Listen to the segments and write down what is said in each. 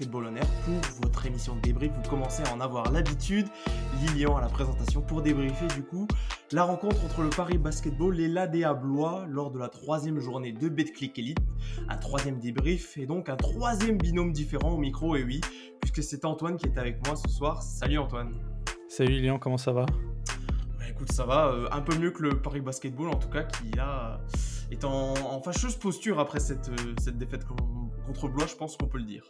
Basketball pour votre émission de débrief. Vous commencez à en avoir l'habitude. Lilian à la présentation pour débriefer du coup la rencontre entre le Paris Basketball et l'ADA Blois lors de la troisième journée de BetClick Elite. Un troisième débrief et donc un troisième binôme différent au micro. Et oui, puisque c'est Antoine qui est avec moi ce soir. Salut Antoine. Salut Lilian, comment ça va? Bah, Écoute, ça va euh, un peu mieux que le Paris Basketball en tout cas qui a est en, fâcheuse posture après cette, euh, cette défaite contre Blois, je pense qu'on peut le dire.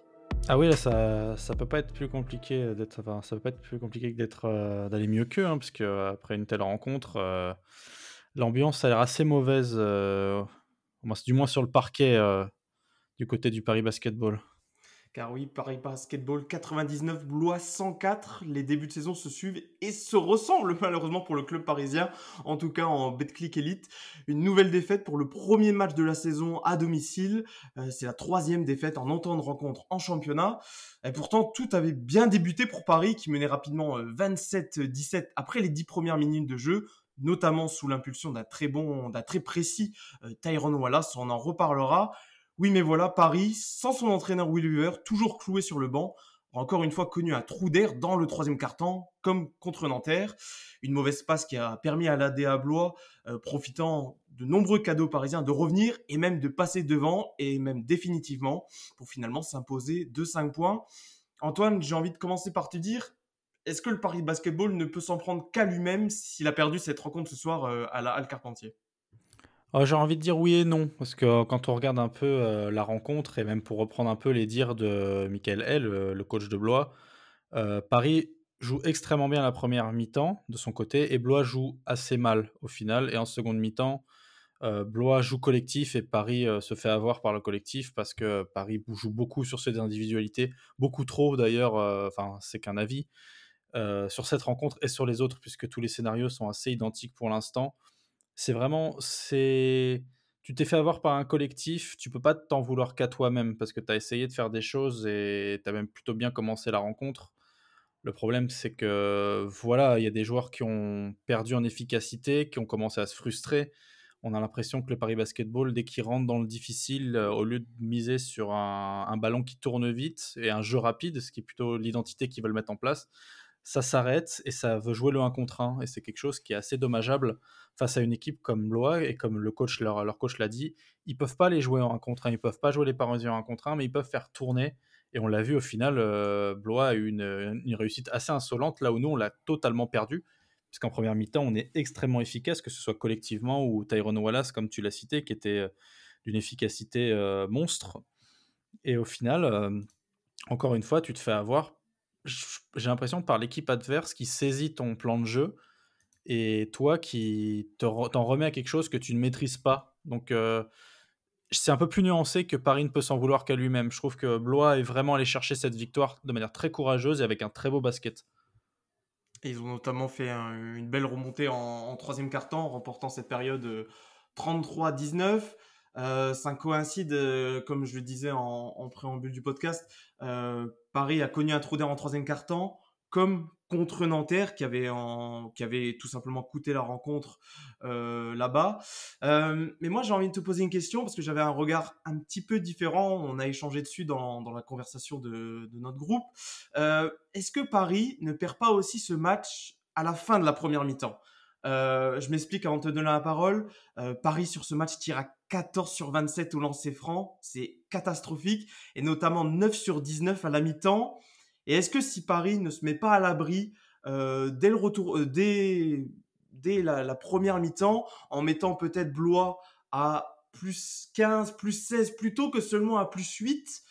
Ah oui, là, ça, ça peut pas être plus compliqué d'être, ça peut pas être plus compliqué que d'être, euh, d'aller mieux qu'eux, hein, parce que euh, après une telle rencontre, l'ambiance a l'air assez mauvaise, du moins sur le parquet du côté du Paris Basketball. Car oui, Paris Basketball 99, Blois 104. Les débuts de saison se suivent et se ressemblent malheureusement pour le club parisien, en tout cas en Betclic Elite. Une nouvelle défaite pour le premier match de la saison à domicile. Euh, c'est la troisième défaite en entente de rencontre en championnat. Et pourtant, tout avait bien débuté pour Paris qui menait rapidement 27-17 euh, après les dix premières minutes de jeu notamment sous l'impulsion d'un très bon, d'un très précis euh, Tyrone Wallace, on en reparlera. Oui, mais voilà, Paris, sans son entraîneur Will Weaver, toujours cloué sur le banc, encore une fois connu un trou d'air dans le troisième quart-temps, comme contre Nanterre. Une mauvaise passe qui a permis à l'ADA Blois, euh, profitant de nombreux cadeaux parisiens, de revenir et même de passer devant, et même définitivement, pour finalement s'imposer de 5 points. Antoine, j'ai envie de commencer par te dire, est-ce que le Paris Basketball ne peut s'en prendre qu'à lui-même s'il a perdu cette rencontre ce soir euh, à la Halle Carpentier? Ah, j'ai envie de dire oui et non, parce que quand on regarde un peu euh, la rencontre, et même pour reprendre un peu les dires de Michael L, le, coach de Blois, euh, Paris joue extrêmement bien la première mi-temps de son côté, et Blois joue assez mal au final. Et en seconde mi-temps, euh, Blois joue collectif et Paris se fait avoir par le collectif parce que Paris joue beaucoup sur ses individualités, beaucoup trop d'ailleurs, enfin c'est qu'un avis, sur cette rencontre et sur les autres, puisque tous les scénarios sont assez identiques pour l'instant c'est vraiment, c'est, tu t'es fait avoir par un collectif, tu peux pas t'en vouloir qu'à toi-même parce que tu as essayé de faire des choses et tu as même plutôt bien commencé la rencontre. Le problème, c'est que voilà, il y a des joueurs qui ont perdu en efficacité, qui ont commencé à se frustrer. On a l'impression que le Paris Basketball, dès qu'il rentre dans le difficile, euh, au lieu de miser sur un, un, ballon qui tourne vite et un jeu rapide, ce qui est plutôt l'identité qu'ils veulent mettre en place, ça s'arrête et ça veut jouer le 1 contre 1. Et c'est quelque chose qui est assez dommageable face à une équipe comme Blois. Et comme le coach, leur, leur coach l'a dit, ils peuvent pas les jouer en 1 contre 1, ils peuvent pas jouer les Parisiens en 1 contre 1, mais ils peuvent faire tourner. Et on l'a vu au final, euh, Blois a eu une, une, réussite assez insolente, là où nous, on l'a totalement perdu. Puisqu'en première mi-temps, on est extrêmement efficace, que ce soit collectivement ou Tyrone Wallace, comme tu l'as cité, qui était euh, d'une efficacité euh, monstre. Et au final, encore une fois, tu te fais avoir j'ai l'impression par l'équipe adverse qui saisit ton plan de jeu et toi qui t'en remets à quelque chose que tu ne maîtrises pas. Donc euh, c'est un peu plus nuancé que Paris ne peut s'en vouloir qu'à lui-même. Je trouve que Blois est vraiment allé chercher cette victoire de manière très courageuse et avec un très beau basket. Et ils ont notamment fait une belle remontée en, troisième quart-temps, remportant cette période 33-19. Euh, ça coïncide, euh, comme je le disais en, préambule du podcast, euh, Paris a connu un trou d'air en troisième quart-temps, comme contre Nanterre qui avait tout simplement coûté la rencontre là-bas. mais moi j'ai envie de te poser une question parce que j'avais un regard un petit peu différent. On a échangé dessus dans, dans la conversation de notre groupe. Est-ce que Paris ne perd pas aussi ce match à la fin de la première mi-temps? Euh, je m'explique avant de te donner la parole. Euh, Paris sur ce match tire à 14 sur 27 au lancer franc. C'est catastrophique. Et notamment 9 sur 19 à la mi-temps. Et est-ce que si Paris ne se met pas à l'abri euh, dès le retour, euh, dès, dès la, la première mi-temps, en mettant peut-être Blois à plus 15, plus 16, plutôt que seulement à plus 8,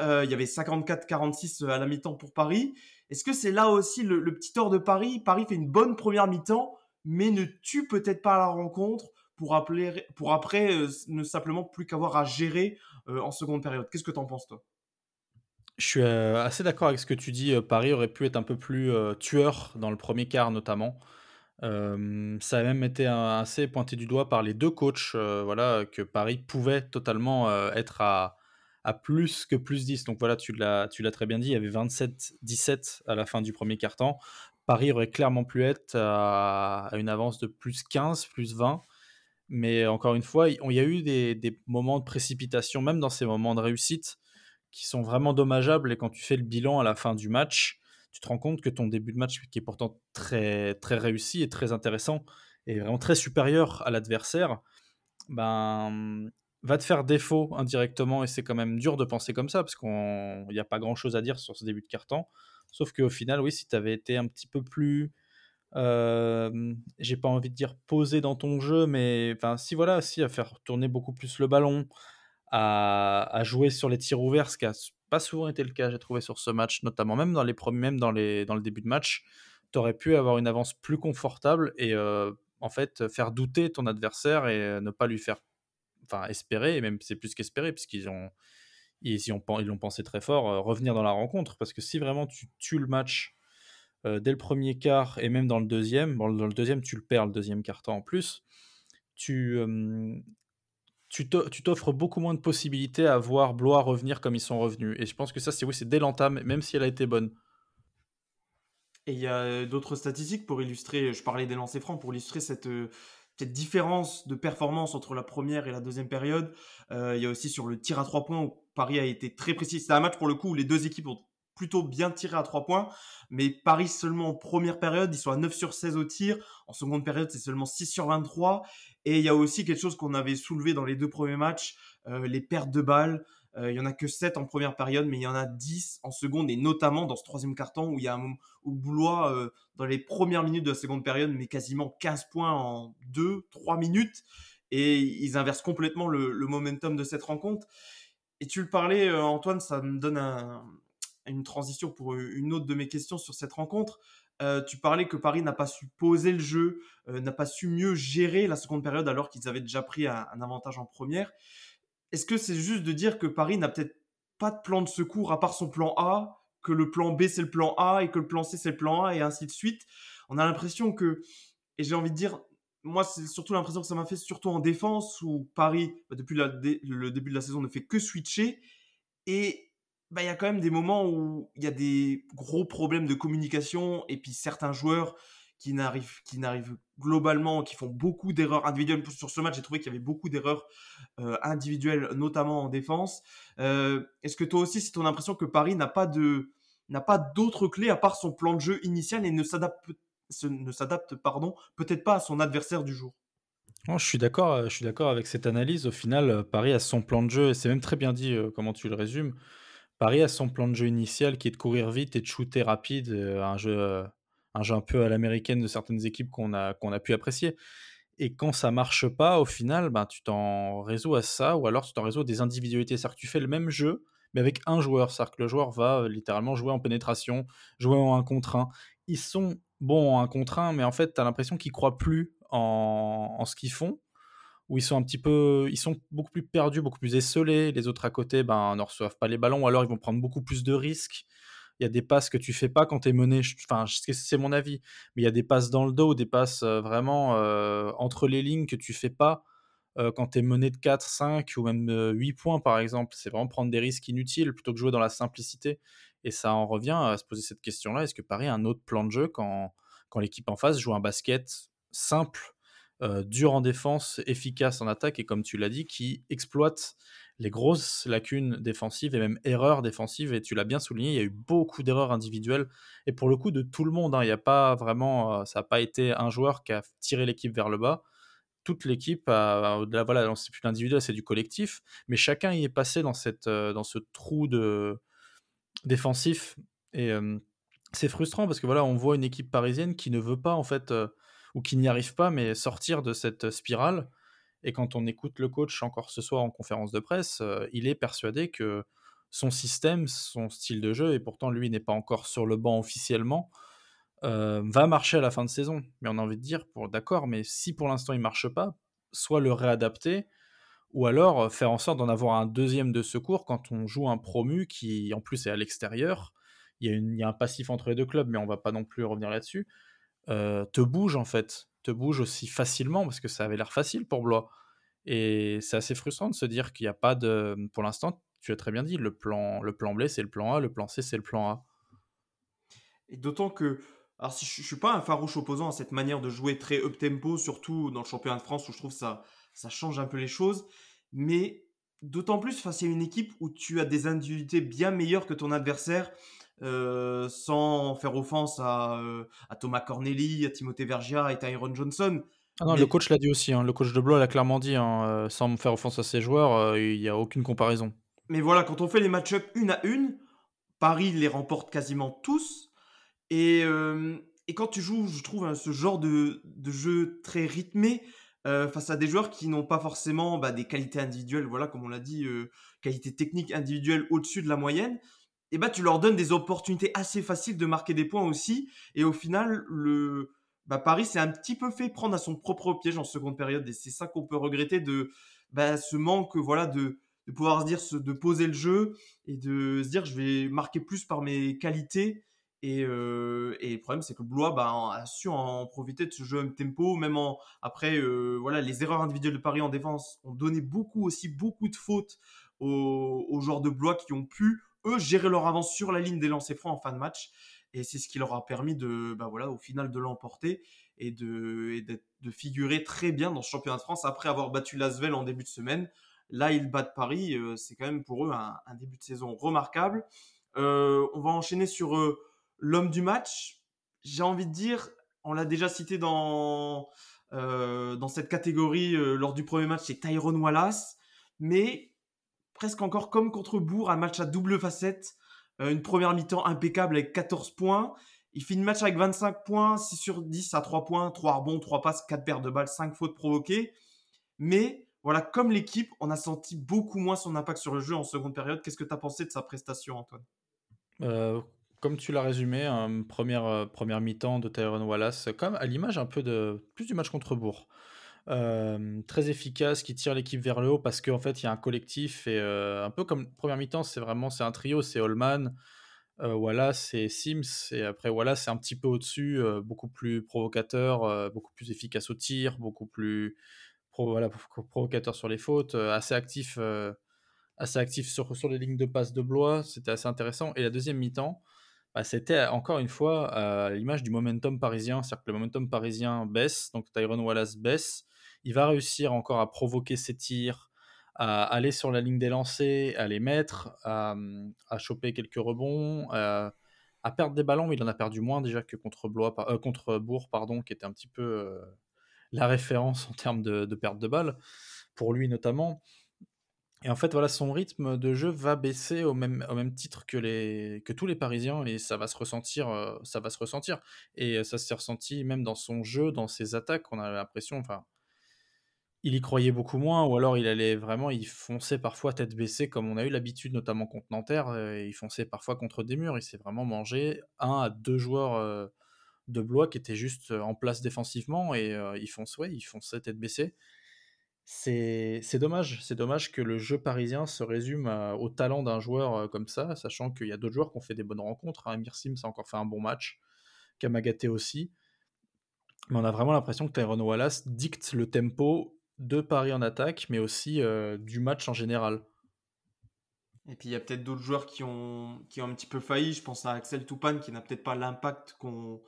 euh, il y avait 54-46 à la mi-temps pour Paris. Est-ce que c'est là aussi le, le petit tort de Paris? Paris fait une bonne première mi-temps, mais ne tue peut-être pas la rencontre pour, appeler, pour après euh, ne simplement plus qu'avoir à gérer euh, en seconde période. Qu'est-ce que tu en penses toi? Je suis euh, assez d'accord avec ce que tu dis. Paris aurait pu être un peu plus tueur dans le premier quart notamment. ça a même été assez pointé du doigt par les deux coachs, voilà, que Paris pouvait totalement être à, à plus que plus 10. Donc voilà, tu l'as très bien dit, il y avait 27-17 à la fin du premier quart-temps. Paris aurait clairement pu être à, une avance de plus 15, plus 20. Mais encore une fois, il y a eu des, moments de précipitation, même dans ces moments de réussite, qui sont vraiment dommageables et quand tu fais le bilan à la fin du match, tu te rends compte que ton début de match, qui est pourtant très, très réussi et très intéressant, et vraiment très supérieur à l'adversaire, ben, va te faire défaut indirectement et c'est quand même dur de penser comme ça parce qu'il n'y a pas grand chose à dire sur ce début de carton. Sauf qu'au final, oui, si tu avais été un petit peu plus. J'ai pas envie de dire posé dans ton jeu, mais si voilà, si à faire tourner beaucoup plus le ballon, à, jouer sur les tirs ouverts, ce qui a pas souvent été le cas, j'ai trouvé sur ce match, notamment même dans les premiers, même dans le début de match, tu aurais pu avoir une avance plus confortable et en fait faire douter ton adversaire et ne pas lui faire enfin espérer, et même c'est plus qu'espérer, puisqu'ils ont ils, ont, ils l'ont pensé très fort, euh, revenir dans la rencontre. Parce que si vraiment tu tues le match euh, dès le premier quart et même dans le deuxième, dans le deuxième, tu le perds, le deuxième quart-temps en plus, tu, tu t'offres beaucoup moins de possibilités à voir Blois revenir comme ils sont revenus. Et je pense que ça, c'est oui, c'est dès l'entame, même si elle a été bonne. Et il y a d'autres statistiques pour illustrer, je parlais des lancers francs, pour illustrer cette, cette différence de performance entre la première et la deuxième période. Euh, il y a aussi sur le tir à trois points Paris a été très précis. C'est un match pour le coup où les deux équipes ont plutôt bien tiré à trois points, mais Paris seulement en première période, ils sont à 9 sur 16 au tir. En seconde période, c'est seulement 6 sur 23. Et il y a aussi quelque chose qu'on avait soulevé dans les deux premiers matchs, euh, les pertes de balles. Euh, il y en a que 7 en première période, mais il y en a 10 en seconde, et notamment dans ce troisième carton où il y a un moment où Boulois, euh, dans les premières minutes de la seconde période, met quasiment 15 points en 2-3 minutes, et ils inversent complètement le, momentum de cette rencontre. Et tu le parlais, euh, Antoine, ça me donne une transition pour une autre de mes questions sur cette rencontre. tu parlais que Paris n'a pas su poser le jeu, n'a pas su mieux gérer la seconde période alors qu'ils avaient déjà pris un avantage en première. Est-ce que c'est juste de dire que Paris n'a peut-être pas de plan de secours à part son plan A, que le plan B c'est le plan A et que le plan C c'est le plan A et ainsi de suite? On a l'impression que, et j'ai envie de dire, moi c'est surtout l'impression que ça m'a fait surtout en défense où Paris, bah, depuis le début de la saison, ne fait que switcher et bah, il y a quand même des moments où il y a des gros problèmes de communication et puis certains joueurs qui n'arrivent, qui n'arrivent globalement, qui font beaucoup d'erreurs individuelles. Sur ce match, j'ai trouvé qu'il y avait beaucoup d'erreurs euh, individuelles, notamment en défense. Euh, est-ce que toi aussi, c'est ton impression que Paris n'a pas de n'a pas d'autres clés à part son plan de jeu initial et ne s'adapte ne s'adapte pardon peut-être pas à son adversaire du jour. je suis d'accord, euh, je suis d'accord avec cette analyse. Au final, Paris a son plan de jeu et c'est même très bien dit comment tu le résumes. Paris a son plan de jeu initial qui est de courir vite et de shooter rapide, un jeu un jeu un peu à l'américaine de certaines équipes qu'on a, qu'on a pu apprécier. Et quand ça marche pas, au final, ben, tu t'en résous à ça, ou alors tu t'en résous à des individualités. C'est-à-dire que tu fais le même jeu, mais avec un joueur. C'est-à-dire que le joueur va euh, littéralement jouer en pénétration, jouer en 1 contre 1. Ils sont bons en 1 contre 1, mais en fait, tu as l'impression qu'ils croient plus en, en ce qu'ils font, ou ils sont un petit peu, ils sont beaucoup plus perdus, beaucoup plus esselés. Les autres à côté, ben, ne reçoivent pas les ballons, ou alors ils vont prendre beaucoup plus de risques il y a des passes que tu fais pas quand tu es mené. Enfin, c'est mon avis, mais il y a des passes dans le dos, des passes euh, vraiment euh, entre les lignes que tu fais pas euh, quand tu es mené de 4, 5 ou même 8 points par exemple. C'est vraiment prendre des risques inutiles plutôt que jouer dans la simplicité. Et ça en revient à se poser cette question-là. Est-ce que Paris a un autre plan de jeu quand, quand l'équipe en face joue un basket simple, dur en défense, efficace en attaque et comme tu l'as dit, qui exploite les grosses lacunes défensives et même erreurs défensives? Et tu l'as bien souligné, il y a eu beaucoup d'erreurs individuelles. Et pour le coup, de tout le monde, hein. il n'y a pas vraiment, euh, ça n'a pas été un joueur qui a tiré l'équipe vers le bas. Toute l'équipe, au-delà, voilà, c'est plus l'individuel, c'est du collectif. Mais chacun y est passé dans, cette, euh, dans ce trou de défensif. Et c'est frustrant parce que voilà, on voit une équipe parisienne qui ne veut pas en fait, ou qui n'y arrive pas, mais sortir de cette spirale et quand on écoute le coach encore ce soir en conférence de presse, il est persuadé que son système, son style de jeu, et pourtant lui n'est pas encore sur le banc officiellement, va marcher à la fin de saison. Mais on a envie de dire, pour d'accord, mais si pour l'instant il marche pas, soit le réadapter, ou alors euh, faire en sorte d'en avoir un deuxième de secours quand on joue un promu qui en plus est à l'extérieur. Il y, a un passif entre les deux clubs, mais on va pas non plus revenir là-dessus. te bouge en fait te bouge aussi facilement parce que ça avait l'air facile pour Blois. Et c'est assez frustrant de se dire qu'il n'y a pas de. Pour l'instant, tu as très bien dit, le plan, le plan B c'est le plan A, le plan C c'est le plan A. Et d'autant que. Alors, si je ne suis pas un farouche opposant à cette manière de jouer très up-tempo, surtout dans le championnat de France où je trouve ça, ça change un peu les choses, mais d'autant plus face à une équipe où tu as des individualités bien meilleures que ton adversaire, euh, sans faire offense à, euh, à, Thomas Corneli, à Timothée Vergia et Tyron Johnson. Ah non, le coach l'a dit aussi, hein. le coach de Blois l'a clairement dit, hein, euh, sans me faire offense à ses joueurs, il n'y a aucune comparaison. Mais voilà, quand on fait les match-ups une à une, Paris les remporte quasiment tous. Et, et quand tu joues, je trouve, hein, ce genre de, de jeu très rythmé, euh, face à des joueurs qui n'ont pas forcément bah, des qualités individuelles, voilà, comme on l'a dit, euh, qualités techniques individuelles au-dessus de la moyenne, et bah, tu leur donnes des opportunités assez faciles de marquer des points aussi. Et au final, le, bah, Paris s'est un petit peu fait prendre à son propre piège en seconde période. Et c'est ça qu'on peut regretter de bah, ce manque voilà, de, de pouvoir se dire, de poser le jeu et de se dire, je vais marquer plus par mes qualités euh, et, le problème, c'est que Blois bah, a su en profiter de ce jeu même tempo, même en, après, euh, voilà, les erreurs individuelles de Paris en défense ont donné beaucoup aussi, beaucoup de fautes aux, joueurs de Blois qui ont pu, eux, gérer leur avance sur la ligne des lancers francs en fin de match. Et c'est ce qui leur a permis de, bah, voilà, au final, de l'emporter et de, de figurer très bien dans ce championnat de France après avoir battu Lasvel en début de semaine. Là, ils battent Paris. Euh, c'est quand même pour eux un, début de saison remarquable. on va enchaîner sur L'homme du match, j'ai envie de dire, on l'a déjà cité dans, euh, cette catégorie euh, lors du premier match, c'est Tyrone Wallace. Mais presque encore comme contre Bourg, un match à double facette. Euh, une première mi-temps impeccable avec 14 points. Il finit le match avec 25 points, 6 sur 10 à 3 points, 3 rebonds, 3 passes, 4 paires de balles, 5 fautes provoquées. Mais voilà, comme l'équipe, on a senti beaucoup moins son impact sur le jeu en seconde période. Qu'est-ce que tu as pensé de sa prestation, Antoine? Comme tu l'as résumé, hein, première, euh, première mi-temps de Tyrone Wallace, comme à l'image un peu de plus du match contre Bourg. très efficace, qui tire l'équipe vers le haut parce qu'en fait il y a un collectif et euh, un peu comme première mi-temps, c'est vraiment c'est un trio, c'est Holman, euh, Wallace et Sims et après Wallace c'est un petit peu au-dessus, beaucoup plus provocateur, beaucoup plus efficace au tir, beaucoup plus provocateur sur les fautes, assez actif, assez actif sur, sur les lignes de passe de Blois, c'était assez intéressant. Et la deuxième mi-temps, bah, c'était encore une fois l'image du momentum parisien, c'est-à-dire que le momentum parisien baisse, donc Tyrone Wallace baisse, il va réussir encore à provoquer ses tirs, à aller sur la ligne des lancers, à les mettre, à, choper quelques rebonds, à, perdre des ballons, mais il en a perdu moins déjà que contre, Blois, euh, contre Bourg, pardon, qui était un petit peu euh, la référence en termes de perte de balles, pour lui notamment. Et en fait, voilà, son rythme de jeu va baisser au même, au même titre que, les, que tous les Parisiens et ça va se ressentir. Euh, ça va se ressentir. Et ça s'est ressenti même dans son jeu, dans ses attaques. On a l'impression, enfin, il y croyait beaucoup moins ou alors il allait vraiment, il fonçait parfois tête baissée comme on a eu l'habitude, notamment contre Nanterre. Euh, il fonçait parfois contre des murs. Il s'est vraiment mangé un à deux joueurs euh, de Blois qui étaient juste en place défensivement et fonçait, ouais, il fonçait tête baissée. C'est dommage, c'est dommage que le jeu parisien se résume au talent d'un joueur comme ça, sachant qu'il y a d'autres joueurs qui ont fait des bonnes rencontres. Hein. Amir Sims a encore fait un bon match, Kamagaté aussi. Mais on a vraiment l'impression que Tyrone Wallace dicte le tempo de Paris en attaque, mais aussi du match en général. Et puis il y a peut-être d'autres joueurs qui ont, qui ont un petit peu failli. Je pense à Axel Toupane qui n'a peut-être pas l'impact qu'on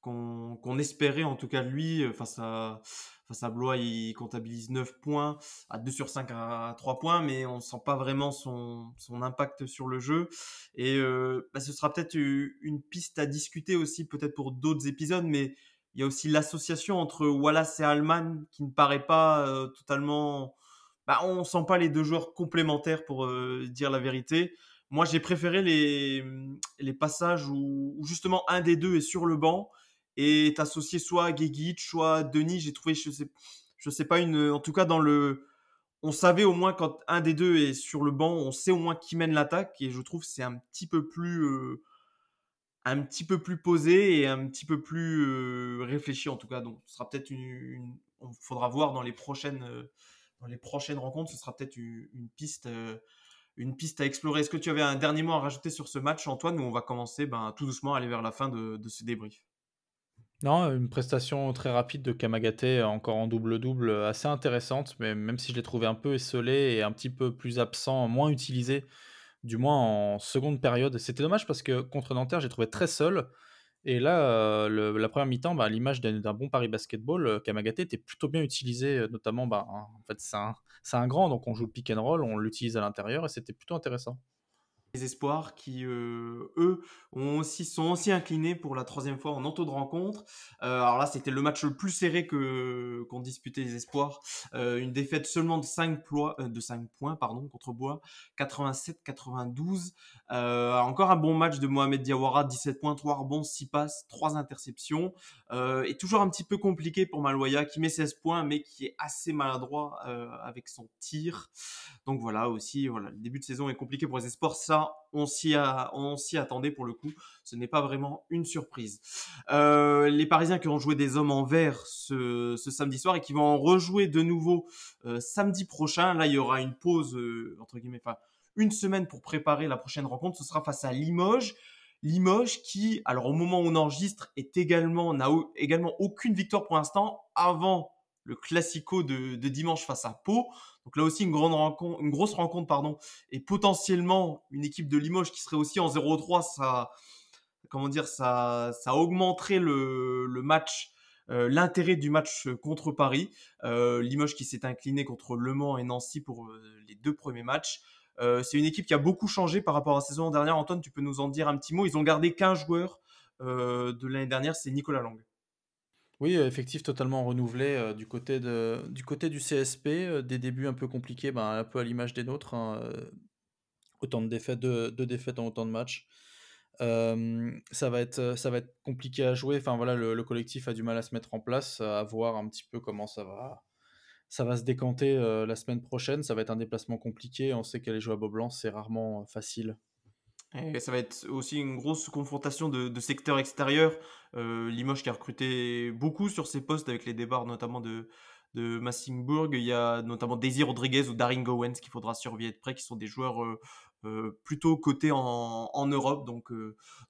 qu'on espérait en tout cas lui face à Face à Blois, il comptabilise 9 points, à 2 sur 5 à 3 points, mais on ne sent pas vraiment son, son, impact sur le jeu. Et euh, bah, ce sera peut-être une piste à discuter aussi, peut-être pour d'autres épisodes, mais il y a aussi l'association entre Wallace et Alman qui ne paraît pas euh, totalement. Bah, on sent pas les deux joueurs complémentaires pour euh, dire la vérité. Moi, j'ai préféré les, les passages où, justement un des deux est sur le banc et associé soit à soit à Denis. J'ai trouvé, je sais, je sais pas, une, en tout cas dans le, on savait au moins quand un des deux est sur le banc, on sait au moins qui mène l'attaque et je trouve c'est un petit peu plus, euh, un petit peu plus posé et un petit peu plus euh, réfléchi en tout cas. Donc ce sera peut-être une, on faudra voir dans les prochaines, euh, dans les prochaines rencontres, ce sera peut-être une, piste. une piste à explorer. Est-ce que tu avais un dernier mot à rajouter sur ce match, Antoine, où on va commencer ben, tout doucement à aller vers la fin de, de ce débrief? Non, une prestation très rapide de Kamagaté, encore en double-double, assez intéressante, mais même si je l'ai trouvé un peu esselé et un petit peu plus absent, moins utilisé, du moins en seconde période. C'était dommage parce que contre Nanterre, j'ai trouvé très seul Et là, heu, la première mi-temps, bah, l'image d'un bon Paris Basketball, heu, Kamagaté était plutôt bien utilisé, notamment, bah, en fait, c'est un c'est un grand, donc on joue le pick and roll, on l'utilise à l'intérieur et c'était plutôt intéressant les espoirs qui, euh, eux, ont aussi, sont aussi inclinés pour la troisième fois en ento de rencontre. Euh, alors là, c'était le match le plus serré que qu'ont disputé les espoirs. Euh, une défaite seulement de 5, plois, de 5 points contre Bois, 87-92. encore un bon match de Mohamed Diawara, 17 points, 3 rebonds, 6 passes, 3 interceptions. et toujours un petit peu compliqué pour Maloya qui met 16 points, mais qui est assez maladroit avec son tir. Donc voilà, aussi, voilà, le début de saison est compliqué pour les espoirs. Ça, on s'y, attendait pour le coup. Ce n'est pas vraiment une surprise. Euh, les Parisiens qui ont joué des hommes en vert ce, samedi soir et qui vont en rejouer de nouveau euh, samedi prochain. Là, il y aura une pause, euh, entre guillemets, une semaine pour préparer la prochaine rencontre. Ce sera face à Limoges. Limoges qui, alors au moment où on enregistre, est également, n'a également aucune victoire pour l'instant avant le classico de, dimanche face à Pau. Donc là aussi une grande rencontre, une grosse rencontre pardon, et potentiellement une équipe de Limoges qui serait aussi en 0-3, ça, comment dire, ça, augmenterait le, match, euh, l'intérêt du match contre Paris. Euh, Limoges qui s'est incliné contre Le Mans et Nancy pour euh, les deux premiers matchs. c'est une équipe qui a beaucoup changé par rapport à la saison dernière. Antoine, tu peux nous en dire un petit mot? Ils ont gardé 15 joueurs de l'année dernière, c'est Nicolas Lang. Oui, effectif totalement renouvelé, euh, du côté du CSP, euh, des débuts un peu compliqués, ben, un peu à l'image des nôtres, hein, euh, autant de défaites de défaites en autant de matchs. ça va être, ça va être compliqué à jouer. Enfin voilà, le collectif a du mal à se mettre en place, à voir un petit peu comment ça va ça va se décanter, la semaine prochaine. Ça va être un déplacement compliqué. On sait qu'aller jouer à Beaublanc, c'est rarement, facile. Et ça va être aussi une grosse confrontation de, de secteurs extérieurs. Euh, Limoges qui a recruté beaucoup sur ses postes avec les débarts notamment de, de Massingburg. Il y a notamment Daisy Rodriguez ou Darin Gowens qu'il faudra surveiller de près, qui sont des joueurs euh, euh, plutôt cotés en, en Europe. Donc,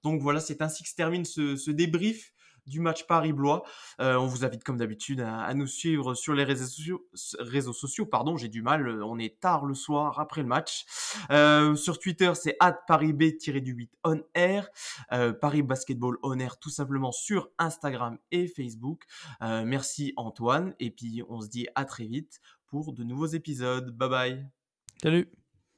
donc voilà, c'est ainsi que se termine ce, ce débrief du match Paris-Blois. Euh, on vous invite comme d'habitude à, nous suivre sur les réseaux sociaux. Pardon, j'ai du mal. Euh, on est tard le soir après le match. Euh, sur Twitter, c'est @parisb-8 on air. Paris Basketball on air tout simplement sur Instagram et Facebook. merci Antoine et puis on se dit à très vite pour de nouveaux épisodes. Bye bye. Salut.